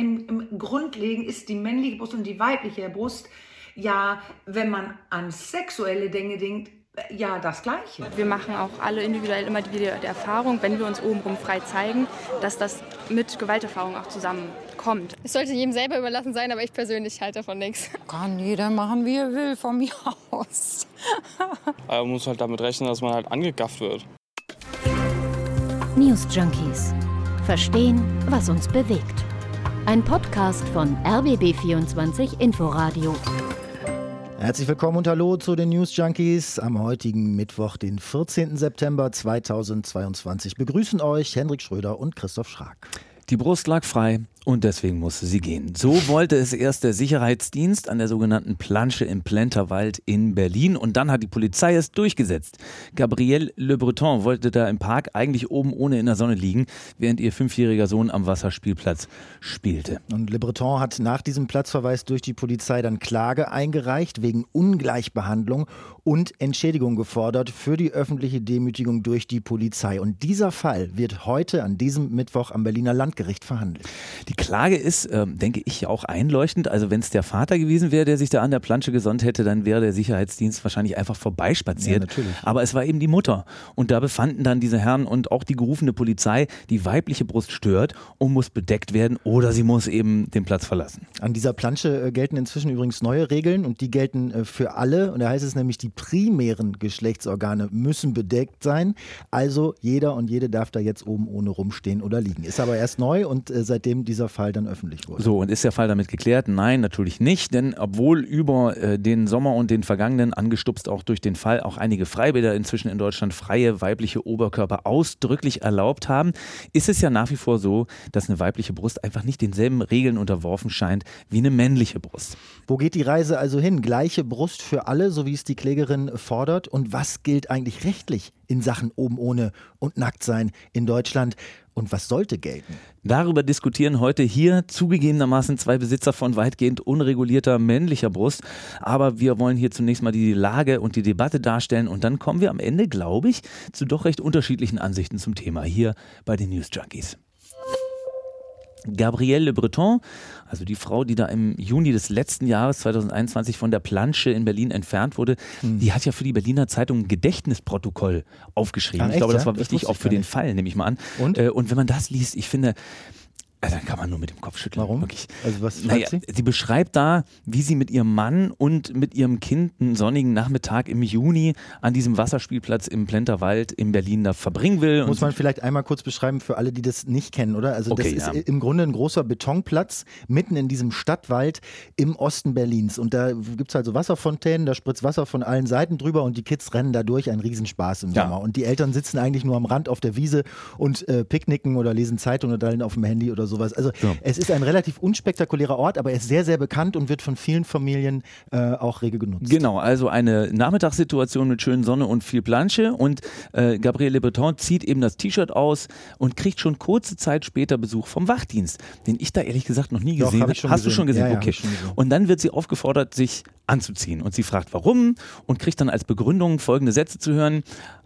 im, im Grundlegen ist die männliche Brust und die weibliche Brust ja, wenn man an sexuelle Dinge denkt, ja, das Gleiche. Wir machen auch alle individuell immer wieder die Erfahrung, wenn wir uns obenrum frei zeigen, dass das mit Gewalterfahrung auch zusammenkommt. Es sollte jedem selber überlassen sein, aber ich persönlich halte davon nichts. Kann jeder machen, wie er will, von mir aus. man muss halt damit rechnen, dass man halt angegafft wird. News Junkies. Verstehen, was uns bewegt. Ein Podcast von RBB24 Inforadio. Herzlich willkommen und hallo zu den News Junkies am heutigen Mittwoch, den 14. September 2022. Begrüßen euch Hendrik Schröder und Christoph Schrag. Die Brust lag frei, und deswegen musste sie gehen. So wollte es erst der Sicherheitsdienst an der sogenannten Plansche im Plenterwald in Berlin und dann hat die Polizei es durchgesetzt. Gabrielle Le Breton wollte da im Park eigentlich oben ohne in der Sonne liegen, während ihr fünfjähriger Sohn am Wasserspielplatz spielte. Und Le Breton hat nach diesem Platzverweis durch die Polizei dann Klage eingereicht wegen Ungleichbehandlung und Entschädigung gefordert für die öffentliche Demütigung durch die Polizei. Und dieser Fall wird heute an diesem Mittwoch am Berliner Landgericht verhandelt. Die Klage ist, äh, denke ich, auch einleuchtend. Also wenn es der Vater gewesen wäre, der sich da an der Plansche gesonnt hätte, dann wäre der Sicherheitsdienst wahrscheinlich einfach vorbeispaziert. Ja, natürlich. Aber es war eben die Mutter. Und da befanden dann diese Herren und auch die gerufene Polizei, die weibliche Brust stört und muss bedeckt werden oder sie muss eben den Platz verlassen. An dieser Plansche äh, gelten inzwischen übrigens neue Regeln und die gelten äh, für alle. Und da heißt es nämlich, die primären Geschlechtsorgane müssen bedeckt sein. Also jeder und jede darf da jetzt oben ohne rumstehen oder liegen. Ist aber erst neu und äh, seitdem diese dieser Fall dann öffentlich wurde. So, und ist der Fall damit geklärt? Nein, natürlich nicht, denn obwohl über äh, den Sommer und den vergangenen, angestupst auch durch den Fall, auch einige Freibäder inzwischen in Deutschland freie weibliche Oberkörper ausdrücklich erlaubt haben, ist es ja nach wie vor so, dass eine weibliche Brust einfach nicht denselben Regeln unterworfen scheint wie eine männliche Brust. Wo geht die Reise also hin? Gleiche Brust für alle, so wie es die Klägerin fordert? Und was gilt eigentlich rechtlich in Sachen oben ohne und nackt sein in Deutschland? Und was sollte gelten? Darüber diskutieren heute hier zugegebenermaßen zwei Besitzer von weitgehend unregulierter männlicher Brust. Aber wir wollen hier zunächst mal die Lage und die Debatte darstellen und dann kommen wir am Ende, glaube ich, zu doch recht unterschiedlichen Ansichten zum Thema hier bei den News Junkies. Gabrielle Le Breton, also die Frau, die da im Juni des letzten Jahres 2021 von der Plansche in Berlin entfernt wurde, mhm. die hat ja für die Berliner Zeitung ein Gedächtnisprotokoll aufgeschrieben. Ach, ich glaube, das war wichtig auch für den Fall, nehme ich mal an. Und? Äh, und wenn man das liest, ich finde, also dann kann man nur mit dem Kopf schütteln. Warum? Wirklich. Also was naja, sie? sie beschreibt da, wie sie mit ihrem Mann und mit ihrem Kind einen sonnigen Nachmittag im Juni an diesem Wasserspielplatz im Plenterwald in Berlin da verbringen will. Muss man vielleicht einmal kurz beschreiben für alle, die das nicht kennen, oder? Also okay, das ja. ist im Grunde ein großer Betonplatz mitten in diesem Stadtwald im Osten Berlins. Und da gibt es halt so Wasserfontänen, da spritzt Wasser von allen Seiten drüber und die Kids rennen da durch, ein Riesenspaß im ja. Sommer. Und die Eltern sitzen eigentlich nur am Rand auf der Wiese und äh, picknicken oder lesen Zeitung oder auf dem Handy oder so sowas. Also ja. es ist ein relativ unspektakulärer Ort, aber er ist sehr, sehr bekannt und wird von vielen Familien äh, auch rege genutzt. Genau, also eine Nachmittagssituation mit schönen Sonne und viel Planche und äh, Gabriele Breton zieht eben das T-Shirt aus und kriegt schon kurze Zeit später Besuch vom Wachdienst, den ich da ehrlich gesagt noch nie gesehen habe. Hast gesehen. du schon gesehen? Ja, okay. Schon gesehen. Und dann wird sie aufgefordert, sich anzuziehen und sie fragt warum und kriegt dann als Begründung folgende Sätze zu hören.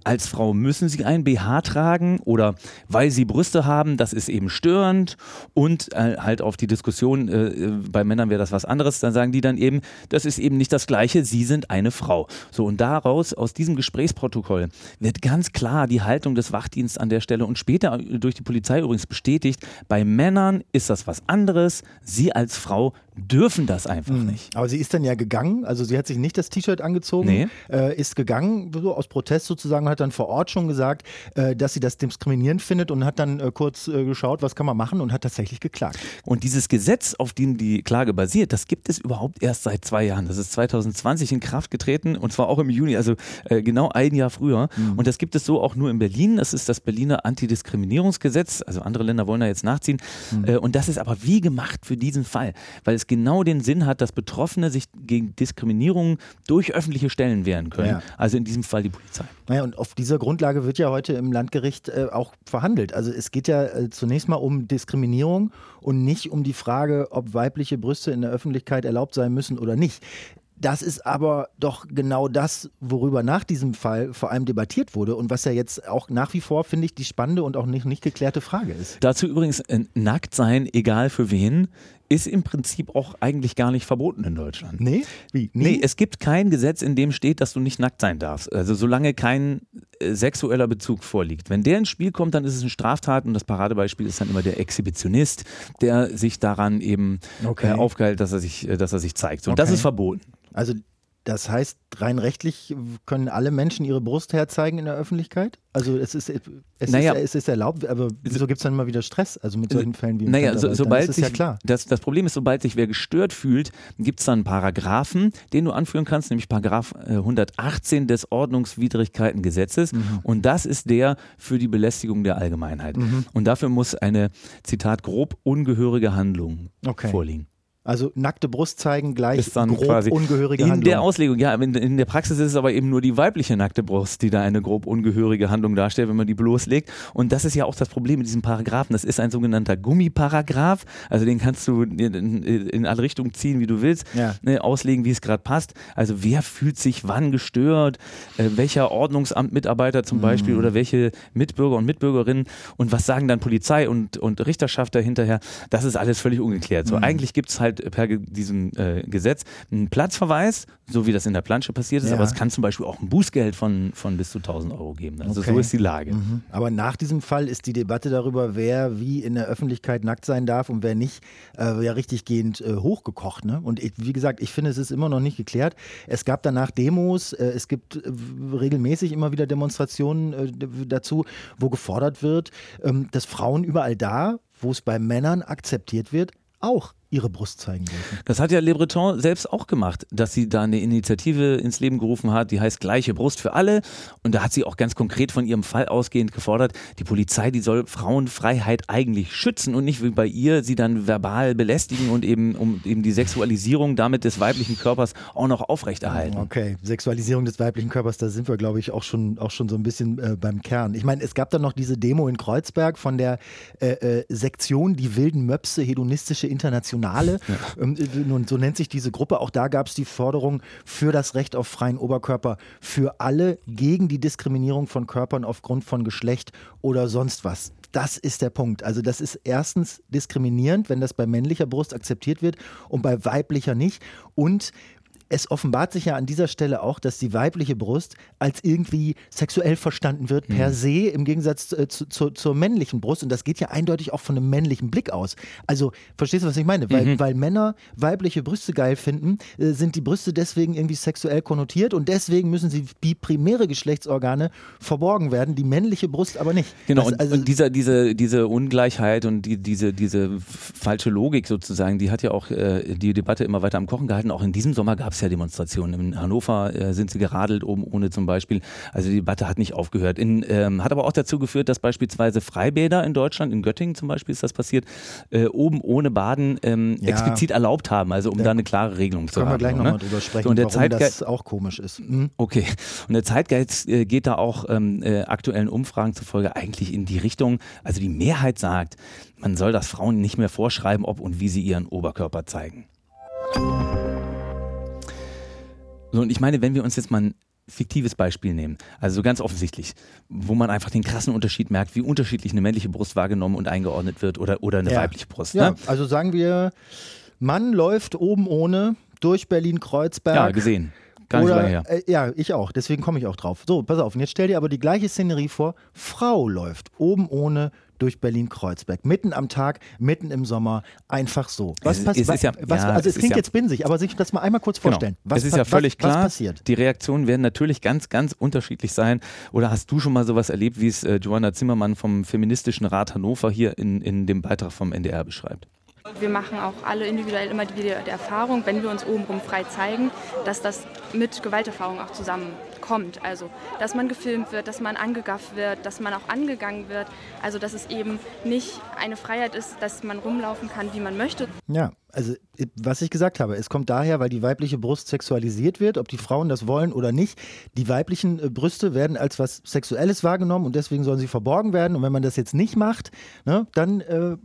Als Frau müssen sie ein BH tragen oder weil sie Brüste haben, das ist eben störend und äh, halt auf die Diskussion, äh, bei Männern wäre das was anderes, dann sagen die dann eben, das ist eben nicht das Gleiche, sie sind eine Frau. So und daraus, aus diesem Gesprächsprotokoll, wird ganz klar die Haltung des Wachdienstes an der Stelle und später durch die Polizei übrigens bestätigt, bei Männern ist das was anderes, sie als Frau dürfen das einfach mhm. nicht. Aber sie ist dann ja gegangen, also sie hat sich nicht das T-Shirt angezogen, nee. äh, ist gegangen, so aus Protest sozusagen, hat dann vor Ort schon gesagt, äh, dass sie das diskriminierend findet und hat dann äh, kurz äh, geschaut, was kann man machen und hat tatsächlich geklagt. Und dieses Gesetz, auf dem die Klage basiert, das gibt es überhaupt erst seit zwei Jahren. Das ist 2020 in Kraft getreten und zwar auch im Juni, also äh, genau ein Jahr früher. Mhm. Und das gibt es so auch nur in Berlin. Das ist das Berliner Antidiskriminierungsgesetz. Also andere Länder wollen da jetzt nachziehen. Mhm. Und das ist aber wie gemacht für diesen Fall, weil es genau den Sinn hat, dass Betroffene sich gegen Diskriminierung durch öffentliche Stellen wehren können. Ja. Also in diesem Fall die Polizei. Naja, und auf dieser Grundlage wird ja heute im Landgericht äh, auch verhandelt. Also es geht ja äh, zunächst mal um Diskriminierung und nicht um die Frage, ob weibliche Brüste in der Öffentlichkeit erlaubt sein müssen oder nicht Das ist aber doch genau das, worüber nach diesem Fall vor allem debattiert wurde und was ja jetzt auch nach wie vor, finde ich, die spannende und auch nicht, nicht geklärte Frage ist. Dazu übrigens äh, nackt sein, egal für wen, ist im Prinzip auch eigentlich gar nicht verboten in Deutschland. Nee? Wie? Nee? nee, es gibt kein Gesetz, in dem steht, dass du nicht nackt sein darfst. Also solange kein äh, sexueller Bezug vorliegt. Wenn der ins Spiel kommt, dann ist es eine Straftat und das Paradebeispiel ist dann immer der Exhibitionist, der sich daran eben okay. äh, aufgehält, dass er sich, äh, dass er sich zeigt. Und okay. das ist verboten. Also das heißt, rein rechtlich können alle Menschen ihre Brust herzeigen in der Öffentlichkeit? Also es ist, es naja, ist, es ist erlaubt, aber wieso gibt es dann immer wieder Stress? Also mit solchen Fällen wie Naja, so, sobald sich, ja klar. Das, das Problem ist, sobald sich wer gestört fühlt, gibt es dann einen Paragraphen, den du anführen kannst, nämlich Paragraph 118 äh, des Ordnungswidrigkeitengesetzes. Mhm. Und das ist der für die Belästigung der Allgemeinheit. Mhm. Und dafür muss eine, Zitat, grob ungehörige Handlung okay. vorliegen. Also nackte Brust zeigen gleich ist dann grob quasi ungehörige in Handlung. der Auslegung, ja, in, in, der Praxis ist es aber eben nur die weibliche nackte Brust, die da eine grob ungehörige Handlung darstellt, wenn man die bloßlegt. Und das ist ja auch das Problem mit diesem Paragraphen. Das ist ein sogenannter Gummiparagraph. Also den kannst du in, in alle Richtungen ziehen, wie du willst, ja. ne, auslegen, wie es gerade passt. Also wer fühlt sich wann gestört, äh, welcher Ordnungsamtmitarbeiter zum mhm. Beispiel oder welche Mitbürger und Mitbürgerinnen und was sagen dann Polizei und, und Richterschaft dahinterher. Das ist alles völlig ungeklärt. So mhm. eigentlich gibt es halt halt per diesem äh, Gesetz einen Platzverweis, so wie das in der Plansche passiert ist, ja. aber es kann zum Beispiel auch ein Bußgeld von, von bis zu 1000 Euro geben. Also okay. so ist die Lage. Mhm. Aber nach diesem Fall ist die Debatte darüber, wer wie in der Öffentlichkeit nackt sein darf und wer nicht, äh, ja richtig gehend äh, hochgekocht. Ne? Und ich, wie gesagt, ich finde, es ist immer noch nicht geklärt. Es gab danach Demos, äh, es gibt äh, regelmäßig immer wieder Demonstrationen äh, dazu, wo gefordert wird, ähm, dass Frauen überall da, wo es bei Männern akzeptiert wird, auch ihre Brust zeigen dürfen. Das hat ja Le Breton selbst auch gemacht, dass sie da eine Initiative ins Leben gerufen hat, die heißt Gleiche Brust für alle. Und da hat sie auch ganz konkret von ihrem Fall ausgehend gefordert, die Polizei, die soll Frauenfreiheit eigentlich schützen und nicht wie bei ihr sie dann verbal belästigen und eben um eben die Sexualisierung damit des weiblichen Körpers auch noch aufrechterhalten. Okay, Sexualisierung des weiblichen Körpers, da sind wir, glaube ich, auch schon, auch schon so ein bisschen äh, beim Kern. Ich meine, es gab dann noch diese Demo in Kreuzberg von der äh, äh, Sektion Die wilden Möpse Hedonistische Internationale Nationale. Ja. Ähm, und so nennt sich diese Gruppe. Auch da gab es die Forderung für das Recht auf freien Oberkörper für alle gegen die Diskriminierung von Körpern aufgrund von Geschlecht oder sonst was. Das ist der Punkt. Also das ist erstens diskriminierend, wenn das bei männlicher Brust akzeptiert wird und bei weiblicher nicht. Und es offenbart sich ja an dieser Stelle auch, dass die weibliche Brust als irgendwie sexuell verstanden wird, per mhm. se, im Gegensatz äh, zu, zu, zur männlichen Brust. Und das geht ja eindeutig auch von einem männlichen Blick aus. Also, verstehst du, was ich meine? Weil, mhm. weil Männer weibliche Brüste geil finden, äh, sind die Brüste deswegen irgendwie sexuell konnotiert und deswegen müssen sie wie primäre Geschlechtsorgane verborgen werden, die männliche Brust aber nicht. Genau, das, also, und, dieser, diese, diese Ungleichheit und die, diese, diese falsche Logik sozusagen, die hat ja auch äh, die Debatte immer weiter am Kochen gehalten. Auch in diesem Sommer gab es ja Demonstrationen. In Hannover äh, sind sie geradelt, oben ohne zum Beispiel. Also die Debatte hat nicht aufgehört. In, ähm, hat aber auch dazu geführt, dass beispielsweise Freibäder in Deutschland, in Göttingen zum Beispiel ist das passiert, äh, oben ohne Baden ähm, ja. explizit erlaubt haben, also um ja. da eine klare Regelung zu haben. Können wir gleich nochmal ne? drüber sprechen, so, und der warum Zeitgeist, das auch komisch ist. Mhm. Okay. Und der Zeitgeist äh, geht da auch ähm, äh, aktuellen Umfragen zufolge eigentlich in die Richtung, also die Mehrheit sagt, man soll das Frauen nicht mehr vorschreiben, ob und wie sie ihren Oberkörper zeigen. So, und ich meine, wenn wir uns jetzt mal ein fiktives Beispiel nehmen, also so ganz offensichtlich, wo man einfach den krassen Unterschied merkt, wie unterschiedlich eine männliche Brust wahrgenommen und eingeordnet wird oder, oder eine ja. weibliche Brust. Ja, ne? also sagen wir, Mann läuft oben ohne durch Berlin-Kreuzberg. Ja, gesehen. Gar nicht Oder, lange her. Äh, ja, ich auch. Deswegen komme ich auch drauf. So, pass auf. Und jetzt stell dir aber die gleiche Szenerie vor. Frau läuft oben ohne durch Berlin-Kreuzberg. Mitten am Tag, mitten im Sommer, einfach so. Was passiert? Ja, also es klingt ja, jetzt binsig, aber sich das mal einmal kurz genau. vorstellen. Genau. Was, es ist ja völlig was, klar, was passiert? die Reaktionen werden natürlich ganz, ganz unterschiedlich sein. Oder hast du schon mal sowas erlebt, wie es äh, Joanna Zimmermann vom Feministischen Rat Hannover hier in, in dem Beitrag vom NDR beschreibt? Wir machen auch alle individuell immer wieder die Erfahrung, wenn wir uns obenrum frei zeigen, dass das mit Gewalterfahrung auch zusammenkommt kommt. Also, dass man gefilmt wird, dass man angegafft wird, dass man auch angegangen wird. Also, dass es eben nicht eine Freiheit ist, dass man rumlaufen kann, wie man möchte. Ja, also was ich gesagt habe, es kommt daher, weil die weibliche Brust sexualisiert wird, ob die Frauen das wollen oder nicht. Die weiblichen äh, Brüste werden als was Sexuelles wahrgenommen und deswegen sollen sie verborgen werden. Und wenn man das jetzt nicht macht, ne, dann äh,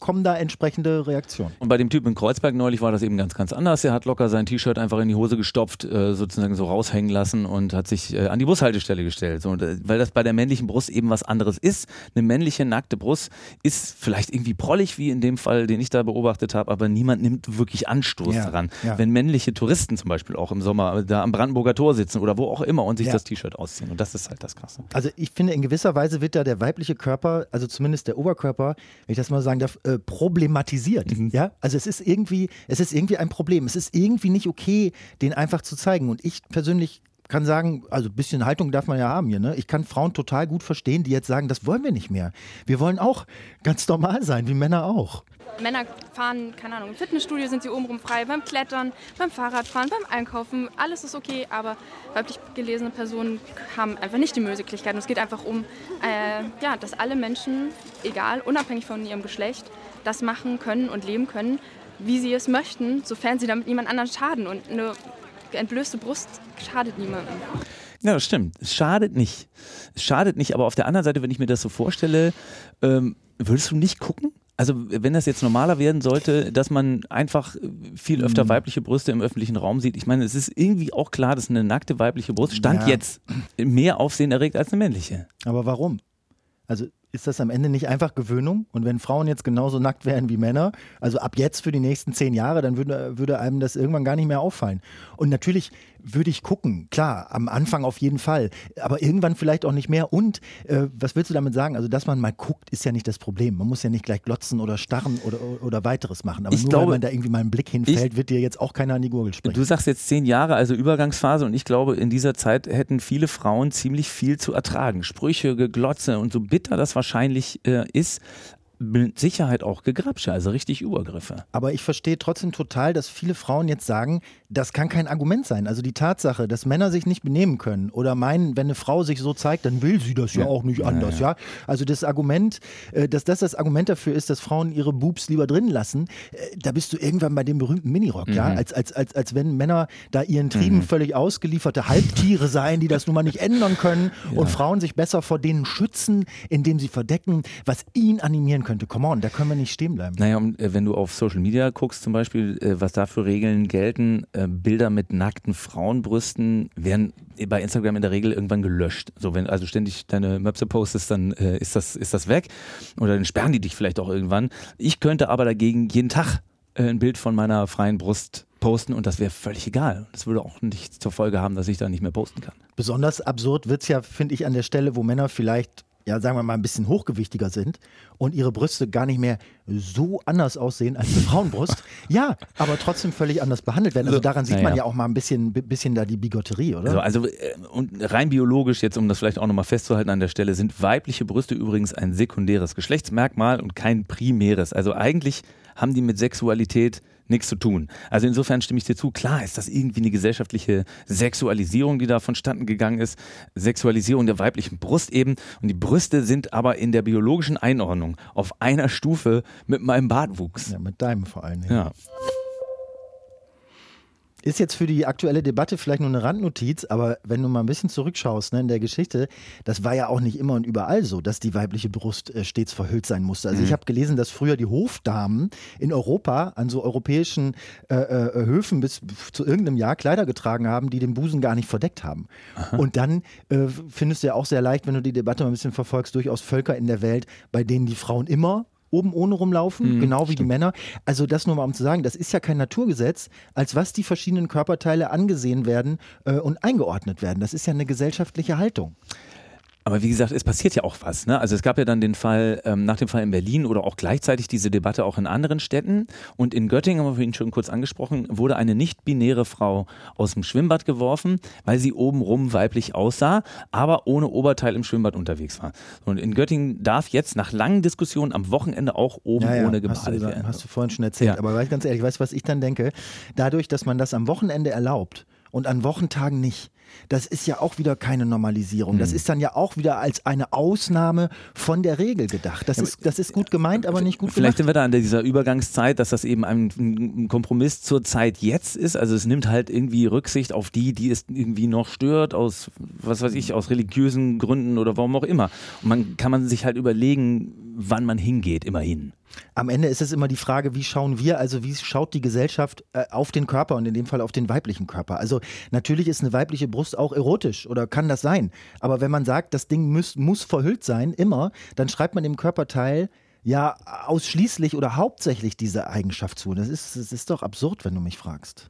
kommen da entsprechende Reaktionen. Und bei dem Typ in Kreuzberg neulich war das eben ganz, ganz anders. Er hat locker sein T-Shirt einfach in die Hose gestopft, äh, sozusagen so raushängen lassen und hat sich äh, an die Bushaltestelle gestellt. So, äh, weil das bei der männlichen Brust eben was anderes ist. Eine männliche nackte Brust ist vielleicht irgendwie prollig, wie in dem Fall, den ich da beobachtet habe, aber niemand nimmt wirklich Anstoß ja, daran. Ja. Wenn männliche Touristen zum Beispiel auch im Sommer da am Brandenburger Tor sitzen oder wo auch immer und sich ja. das T-Shirt ausziehen. Und das ist halt das Krasse. Also ich finde, in gewisser Weise wird da der weibliche Körper, also zumindest der Oberkörper, wenn ich das mal sagen darf, äh, problematisiert. Mhm. Ja, also es ist irgendwie, es ist irgendwie ein Problem. Es ist irgendwie nicht okay, den einfach zu zeigen. Und ich persönlich kann sagen, also ein bisschen Haltung darf man ja haben hier. Ne? Ich kann Frauen total gut verstehen, die jetzt sagen, das wollen wir nicht mehr. Wir wollen auch ganz normal sein, wie Männer auch. Männer fahren, keine Ahnung, im Fitnessstudio sind sie obenrum frei, beim Klettern, beim Fahrradfahren, beim Einkaufen, alles ist okay, aber weiblich gelesene Personen haben einfach nicht die Möglichkeit. Und es geht einfach um, äh, ja, dass alle Menschen, egal, unabhängig von ihrem Geschlecht, das machen können und leben können, wie sie es möchten, sofern sie damit niemand anderen schaden. Und eine entblößte Brust schadet niemandem. Ja, das stimmt. Es schadet nicht. Es schadet nicht, aber auf der anderen Seite, wenn ich mir das so vorstelle, ähm, würdest du nicht gucken? Also wenn das jetzt normaler werden sollte, dass man einfach viel öfter mhm. weibliche Brüste im öffentlichen Raum sieht. Ich meine, es ist irgendwie auch klar, dass eine nackte weibliche Brust Stand ja. jetzt mehr Aufsehen erregt als eine männliche. Aber warum? Also ist das am Ende nicht einfach Gewöhnung? Und wenn Frauen jetzt genauso nackt wären wie Männer, also ab jetzt für die nächsten zehn Jahre, dann würde, würde einem das irgendwann gar nicht mehr auffallen. Und natürlich würde ich gucken, klar, am Anfang auf jeden Fall, aber irgendwann vielleicht auch nicht mehr. Und äh, was willst du damit sagen? Also, dass man mal guckt, ist ja nicht das Problem. Man muss ja nicht gleich glotzen oder starren oder, oder weiteres machen. Aber ich nur glaube, weil man da irgendwie mal einen Blick hinfällt, ich, wird dir jetzt auch keiner an die Gurgel sprechen. Du sagst jetzt zehn Jahre, also Übergangsphase, und ich glaube, in dieser Zeit hätten viele Frauen ziemlich viel zu ertragen. Sprüche, Glotze und so bitter das wahrscheinlich äh, ist, mit Sicherheit auch Gegrabsche, also richtig Übergriffe. Aber ich verstehe trotzdem total, dass viele Frauen jetzt sagen, das kann kein Argument sein. Also die Tatsache, dass Männer sich nicht benehmen können oder meinen, wenn eine Frau sich so zeigt, dann will sie das ja, ja auch nicht anders, ja, ja. Also das Argument, äh, dass das das Argument dafür ist, dass Frauen ihre Boobs lieber drin lassen, äh, da bist du irgendwann bei dem berühmten Minirock, mhm. ja, als, als, als, als wenn Männer da ihren Trieben mhm. völlig ausgelieferte Halbtiere seien, die das nun mal nicht ändern können und Frauen sich besser vor denen schützen, indem sie verdecken, was ihn animieren könnte. Come on, da können wir nicht stehen bleiben. Naja, und äh, wenn du auf Social Media guckst, zum Beispiel, äh, was da für Regeln gelten, äh, Bilder mit nackten Frauenbrüsten werden bei Instagram in der Regel irgendwann gelöscht. So, wenn also ständig deine Möpse postest, dann ist, das, ist das weg. Oder dann sperren die dich vielleicht auch irgendwann. Ich könnte aber dagegen jeden Tag ein Bild von meiner freien Brust posten und das wäre völlig egal. Das würde auch nicht zur Folge haben, dass ich da nicht mehr posten kann. Besonders absurd wird es ja, finde ich, an der Stelle, wo Männer vielleicht ja, sagen wir mal, ein bisschen hochgewichtiger sind und ihre Brüste gar nicht mehr so anders aussehen als eine Frauenbrust. ja, aber trotzdem völlig anders behandelt werden. Also daran sieht naja. man ja auch mal ein bisschen, bisschen da die Bigotterie, oder? Also, also und rein biologisch, jetzt um das vielleicht auch nochmal festzuhalten an der Stelle, sind weibliche Brüste übrigens ein sekundäres Geschlechtsmerkmal und kein primäres. Also eigentlich haben die mit Sexualität nichts zu tun. Also insofern stimme ich dir zu. Klar ist das irgendwie eine gesellschaftliche Sexualisierung, die da vonstatten gegangen ist. Sexualisierung der weiblichen Brust eben. Und die Brüste sind aber in der biologischen Einordnung auf einer Stufe mit meinem Bartwuchs. Ja, mit deinem vor allen Dingen. Ja. Ist jetzt für die aktuelle Debatte vielleicht nur eine Randnotiz, aber wenn du mal ein bisschen zurückschaust ne, in der Geschichte, das war ja auch nicht immer und überall so, dass die weibliche Brust äh, stets verhüllt sein musste. Also mhm. ich habe gelesen, dass früher die Hofdamen in Europa an so europäischen äh, äh, Höfen bis zu irgendeinem Jahr Kleider getragen haben, die den Busen gar nicht verdeckt haben. Aha. Und dann äh, findest du ja auch sehr leicht, wenn du die Debatte mal ein bisschen verfolgst, durchaus Völker in der Welt, bei denen die Frauen immer oben ohne rumlaufen, mhm, genau wie stimmt. die Männer. Also das nur mal um zu sagen, das ist ja kein Naturgesetz, als was die verschiedenen Körperteile angesehen werden äh, und eingeordnet werden. Das ist ja eine gesellschaftliche Haltung. Aber wie gesagt, es passiert ja auch was. Ne? Also es gab ja dann den Fall, ähm, nach dem Fall in Berlin oder auch gleichzeitig diese Debatte auch in anderen Städten. Und in Göttingen, haben wir ihn schon kurz angesprochen, wurde eine nicht-binäre Frau aus dem Schwimmbad geworfen, weil sie obenrum weiblich aussah, aber ohne Oberteil im Schwimmbad unterwegs war. Und in Göttingen darf jetzt nach langen Diskussionen am Wochenende auch oben ja, ja, ohne gebadet werden. Hast du vorhin schon erzählt. Ja. Aber ganz ehrlich, weißt du, was ich dann denke? Dadurch, dass man das am Wochenende erlaubt, und an Wochentagen nicht. Das ist ja auch wieder keine Normalisierung. Das hm. ist dann ja auch wieder als eine Ausnahme von der Regel gedacht. Das, ist, das ist gut gemeint, aber nicht gut Vielleicht gemacht. sind wir da an dieser Übergangszeit, dass das eben ein, ein, Kompromiss zur Zeit jetzt ist. Also es nimmt halt irgendwie Rücksicht auf die, die es irgendwie noch stört, aus, was weiß ich, aus religiösen Gründen oder warum auch immer. Und man kann man sich halt überlegen, wann man hingeht, immerhin. Am Ende ist es immer die Frage, wie schauen wir, also wie schaut die Gesellschaft äh, auf den Körper und in dem Fall auf den weiblichen Körper. Also natürlich ist eine weibliche Brust auch erotisch oder kann das sein. Aber wenn man sagt, das Ding muss, muss verhüllt sein, immer, dann schreibt man dem Körperteil ja ausschließlich oder hauptsächlich diese Eigenschaft zu. Das ist, das ist doch absurd, wenn du mich fragst.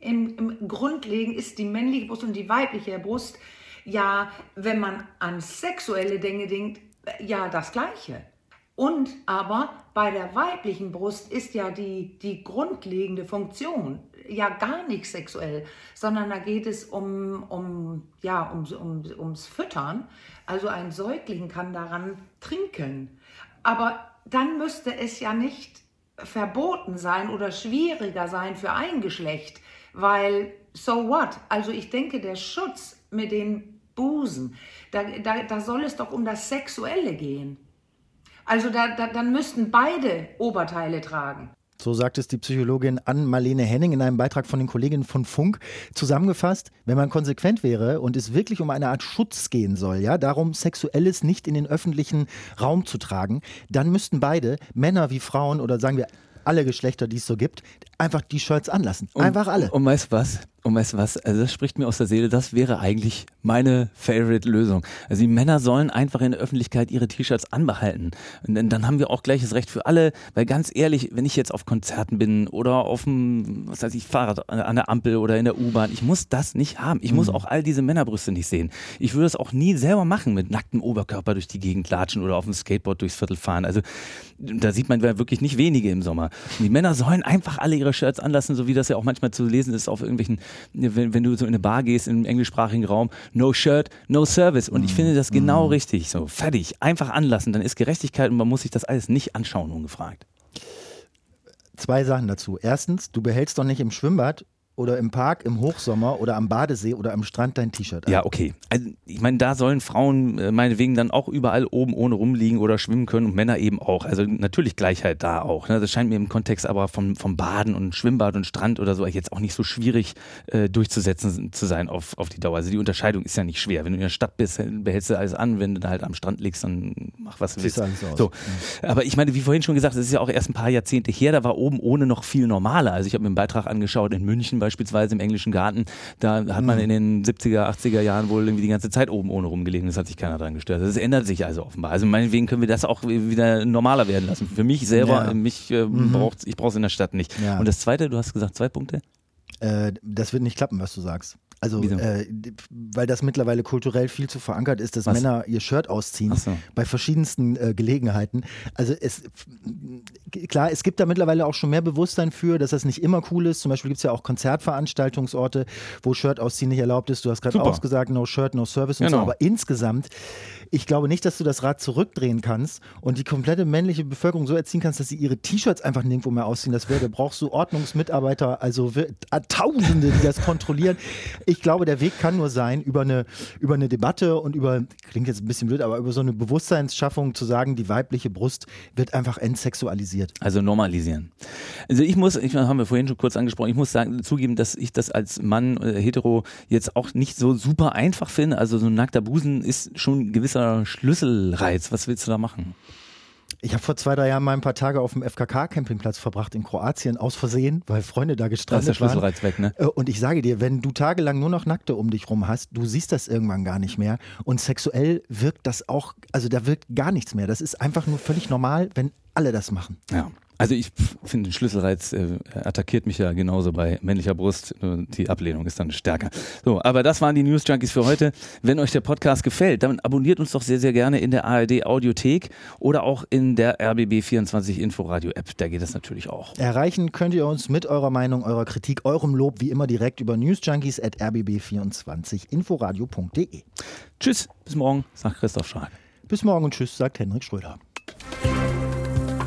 Im, Im Grundlegen ist die männliche Brust und die weibliche Brust ja, wenn man an sexuelle Dinge denkt, ja das Gleiche. Und aber bei der weiblichen Brust ist ja die, die grundlegende Funktion ja gar nicht sexuell, sondern da geht es um, um, ja, um, um, ums Füttern. Also ein Säugling kann daran trinken. Aber dann müsste es ja nicht verboten sein oder schwieriger sein für ein Geschlecht, weil so what? Also ich denke, der Schutz mit den Busen, da, da, da soll es doch um das Sexuelle gehen. Also da, da, dann müssten beide Oberteile tragen. So sagt es die Psychologin Ann-Marlene Henning in einem Beitrag von den Kolleginnen von Funk. Zusammengefasst, wenn man konsequent wäre und es wirklich um eine Art Schutz gehen soll, ja, darum Sexuelles nicht in den öffentlichen Raum zu tragen, dann müssten beide, Männer wie Frauen oder sagen wir alle Geschlechter, die es so gibt, einfach die Shirts anlassen. Einfach alle. Und weißt du was? Und weißt du was? Also das spricht mir aus der Seele. Das wäre eigentlich meine Favorite-Lösung. Also die Männer sollen einfach in der Öffentlichkeit ihre T-Shirts anbehalten. Und dann haben wir auch gleiches Recht für alle. Weil ganz ehrlich, wenn ich jetzt auf Konzerten bin oder auf dem, was weiß ich, Fahrrad an der Ampel oder in der U-Bahn, ich muss das nicht haben. Ich mhm. muss auch all diese Männerbrüste nicht sehen. Ich würde es auch nie selber machen, mit nacktem Oberkörper durch die Gegend latschen oder auf dem Skateboard durchs Viertel fahren. Also da sieht man wirklich nicht wenige im Sommer. Und die Männer sollen einfach alle ihre Shirts anlassen, so wie das ja auch manchmal zu lesen ist auf irgendwelchen wenn, wenn du so in eine Bar gehst im englischsprachigen Raum, no shirt, no service. Und ich finde das genau mm. richtig. So, fertig. Einfach anlassen. Dann ist Gerechtigkeit und man muss sich das alles nicht anschauen, ungefragt. Zwei Sachen dazu. Erstens, du behältst doch nicht im Schwimmbad oder im Park im Hochsommer oder am Badesee oder am Strand dein T-Shirt an. Ja, okay. Also, ich meine, da sollen Frauen äh, meinetwegen dann auch überall oben ohne rumliegen oder schwimmen können und Männer eben auch. Also natürlich Gleichheit da auch. Ne? Das scheint mir im Kontext aber vom, vom Baden und Schwimmbad und Strand oder so jetzt auch nicht so schwierig äh, durchzusetzen zu sein auf, auf die Dauer. Also die Unterscheidung ist ja nicht schwer. Wenn du in der Stadt bist, behältst du alles an. Wenn du da halt am Strand liegst, dann mach was du willst. So. Aber ich meine, wie vorhin schon gesagt, das ist ja auch erst ein paar Jahrzehnte her. Da war oben ohne noch viel normaler. Also ich habe mir einen Beitrag angeschaut in München beispielsweise beispielsweise im englischen Garten, da hat man mhm. in den 70er, 80er Jahren wohl irgendwie die ganze Zeit oben ohne rumgelegen. Das hat sich keiner dran gestört. Das ändert sich also offenbar. Also meinetwegen können wir das auch wieder normaler werden lassen. Für mich selber, ja. mich äh, mhm. braucht ich brauche es in der Stadt nicht. Ja. Und das zweite, du hast gesagt zwei Punkte? Äh, das wird nicht klappen, was du sagst. Also, äh, weil das mittlerweile kulturell viel zu verankert ist, dass Was? Männer ihr Shirt ausziehen so. bei verschiedensten äh, Gelegenheiten. Also es klar, es gibt da mittlerweile auch schon mehr Bewusstsein für, dass das nicht immer cool ist. Zum Beispiel gibt es ja auch Konzertveranstaltungsorte, wo Shirt ausziehen nicht erlaubt ist. Du hast gerade auch gesagt, no shirt, no service und genau. so. Aber insgesamt ich glaube nicht, dass du das Rad zurückdrehen kannst und die komplette männliche Bevölkerung so erziehen kannst, dass sie ihre T-Shirts einfach nirgendwo mehr ausziehen. Das wäre, da brauchst du Ordnungsmitarbeiter, also Tausende, die das kontrollieren. Ich glaube, der Weg kann nur sein, über eine, über eine Debatte und über, klingt jetzt ein bisschen blöd, aber über so eine Bewusstseinsschaffung zu sagen, die weibliche Brust wird einfach entsexualisiert. Also normalisieren. Also ich muss, ich haben wir vorhin schon kurz angesprochen, ich muss sagen, zugeben, dass ich das als Mann äh, hetero jetzt auch nicht so super einfach finde. Also so ein nackter Busen ist schon ein gewisser Schlüsselreiz. Was willst du da machen? Ich habe vor zwei, drei Jahren mal ein paar Tage auf dem FKK-Campingplatz verbracht in Kroatien, aus Versehen, weil Freunde da gestrandet da ist der Schlüsselreiz waren. weg, ne? Äh, und ich sage dir, wenn du tagelang nur noch Nackte um dich rum hast, du siehst das irgendwann gar nicht mehr. Und sexuell wirkt das auch, also da wirkt gar nichts mehr. Das ist einfach nur völlig normal, wenn alle das machen. Ja. Also ich finde, den Schlüsselreiz äh, attackiert mich ja genauso bei männlicher Brust. Die Ablehnung ist dann stärker. So, aber das waren die News Junkies für heute. Wenn euch der Podcast gefällt, dann abonniert uns doch sehr, sehr gerne in der ARD Audiothek oder auch in der RBB24 Inforadio App. Da geht das natürlich auch. Erreichen könnt ihr uns mit eurer Meinung, eurer Kritik, eurem Lob wie immer direkt über newsjunkies at rbb24inforadio.de. Tschüss, bis morgen, sagt Christoph Schrag. Bis morgen und tschüss, sagt Henrik Schröder.